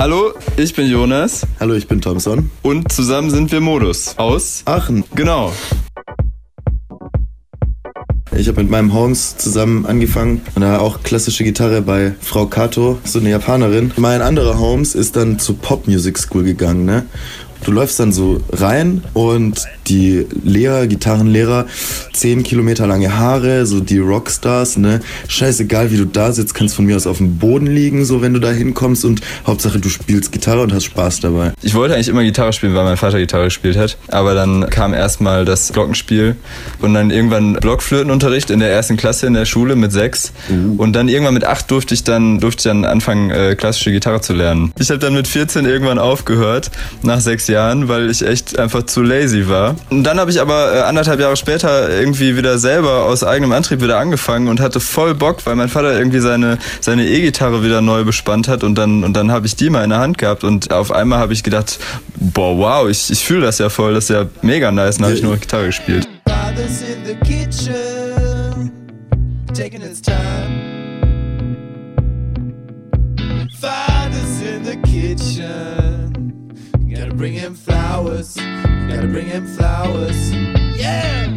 Hallo, ich bin Jonas. Hallo, ich bin Thompson. Und zusammen sind wir Modus aus Aachen. Genau. Ich habe mit meinem Holmes zusammen angefangen und da auch klassische Gitarre bei Frau Kato, so eine Japanerin. Mein anderer Holmes ist dann zur Pop Music School gegangen, ne? Du läufst dann so rein und die Lehrer, Gitarrenlehrer, zehn Kilometer lange Haare, so die Rockstars, ne? Scheißegal, wie du da sitzt, kannst von mir aus auf dem Boden liegen, so wenn du da hinkommst und Hauptsache du spielst Gitarre und hast Spaß dabei. Ich wollte eigentlich immer Gitarre spielen, weil mein Vater Gitarre gespielt hat. Aber dann kam erstmal das Glockenspiel und dann irgendwann Blockflötenunterricht in der ersten Klasse in der Schule mit sechs. Uh. Und dann irgendwann mit acht durfte ich dann, durfte ich dann anfangen, äh, klassische Gitarre zu lernen. Ich habe dann mit 14 irgendwann aufgehört, nach sechs Jahren, weil ich echt einfach zu lazy war. Und dann habe ich aber äh, anderthalb Jahre später irgendwie wieder selber aus eigenem Antrieb wieder angefangen und hatte voll Bock, weil mein Vater irgendwie seine seine E-Gitarre wieder neu bespannt hat und dann und dann habe ich die mal in der Hand gehabt und auf einmal habe ich gedacht, boah, wow, ich, ich fühle das ja voll, das ist ja mega nice, dann habe ich nur Gitarre gespielt. taking its time. Father's in the kitchen. Gotta bring him flowers.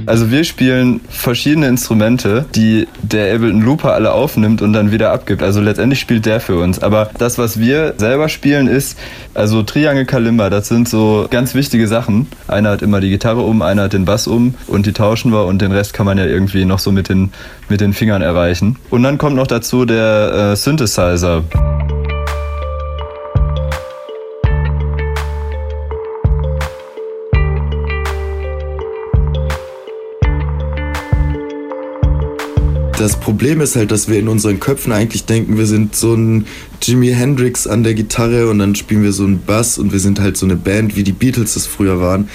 Also wir spielen verschiedene Instrumente, die der Ableton Looper alle aufnimmt und dann wieder abgibt. Also letztendlich spielt der für uns. Aber das, was wir selber spielen, ist also Triangle Kalimba. Das sind so ganz wichtige Sachen. Einer hat immer die Gitarre um, einer hat den Bass um und die tauschen wir und den Rest kann man ja irgendwie noch so mit den, mit den Fingern erreichen. Und dann kommt noch dazu der äh, Synthesizer. Das Problem ist halt, dass wir in unseren Köpfen eigentlich denken, wir sind so ein Jimi Hendrix an der Gitarre und dann spielen wir so einen Bass und wir sind halt so eine Band, wie die Beatles es früher waren.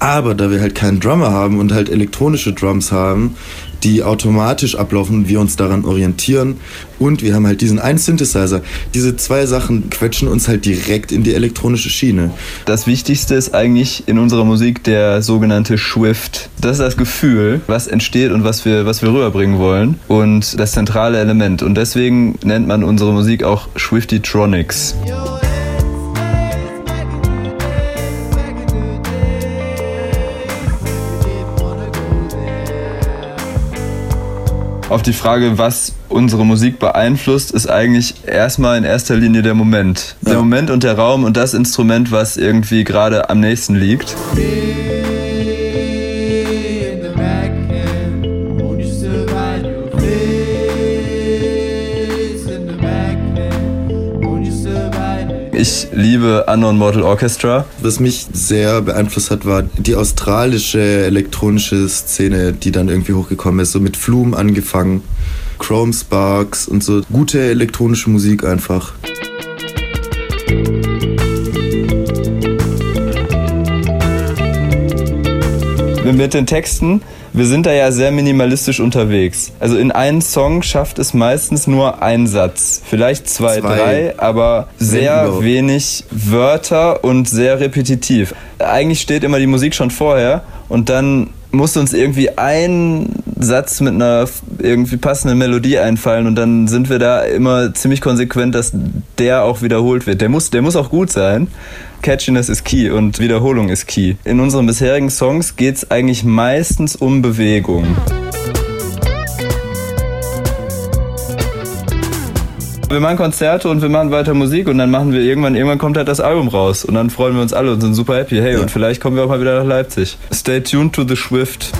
Aber da wir halt keinen Drummer haben und halt elektronische Drums haben, die automatisch ablaufen, wir uns daran orientieren und wir haben halt diesen einen Synthesizer. Diese zwei Sachen quetschen uns halt direkt in die elektronische Schiene. Das Wichtigste ist eigentlich in unserer Musik der sogenannte Swift. Das ist das Gefühl, was entsteht und was wir, was wir rüberbringen wollen und das zentrale Element. Und deswegen nennt man unsere Musik auch Swifty-Tronics. auf die Frage, was unsere Musik beeinflusst, ist eigentlich erstmal in erster Linie der Moment. Der Moment und der Raum und das Instrument, was irgendwie gerade am nächsten liegt. Ich liebe Unknown Mortal Orchestra. Was mich sehr beeinflusst hat, war die australische elektronische Szene, die dann irgendwie hochgekommen ist. So mit Flume angefangen, Chrome Sparks und so. Gute elektronische Musik einfach. Mit den Texten wir sind da ja sehr minimalistisch unterwegs. Also in einem Song schafft es meistens nur ein Satz. Vielleicht zwei, zwei. drei, aber sehr wenig Wörter und sehr repetitiv. Eigentlich steht immer die Musik schon vorher und dann muss uns irgendwie ein Satz mit einer irgendwie passenden Melodie einfallen und dann sind wir da immer ziemlich konsequent, dass der auch wiederholt wird. Der muss, der muss auch gut sein. Catchiness ist key und Wiederholung ist key. In unseren bisherigen Songs geht es eigentlich meistens um Bewegung. Wir machen Konzerte und wir machen weiter Musik und dann machen wir irgendwann, irgendwann kommt halt das Album raus und dann freuen wir uns alle und sind super happy. Hey, ja. und vielleicht kommen wir auch mal wieder nach Leipzig. Stay tuned to the Swift.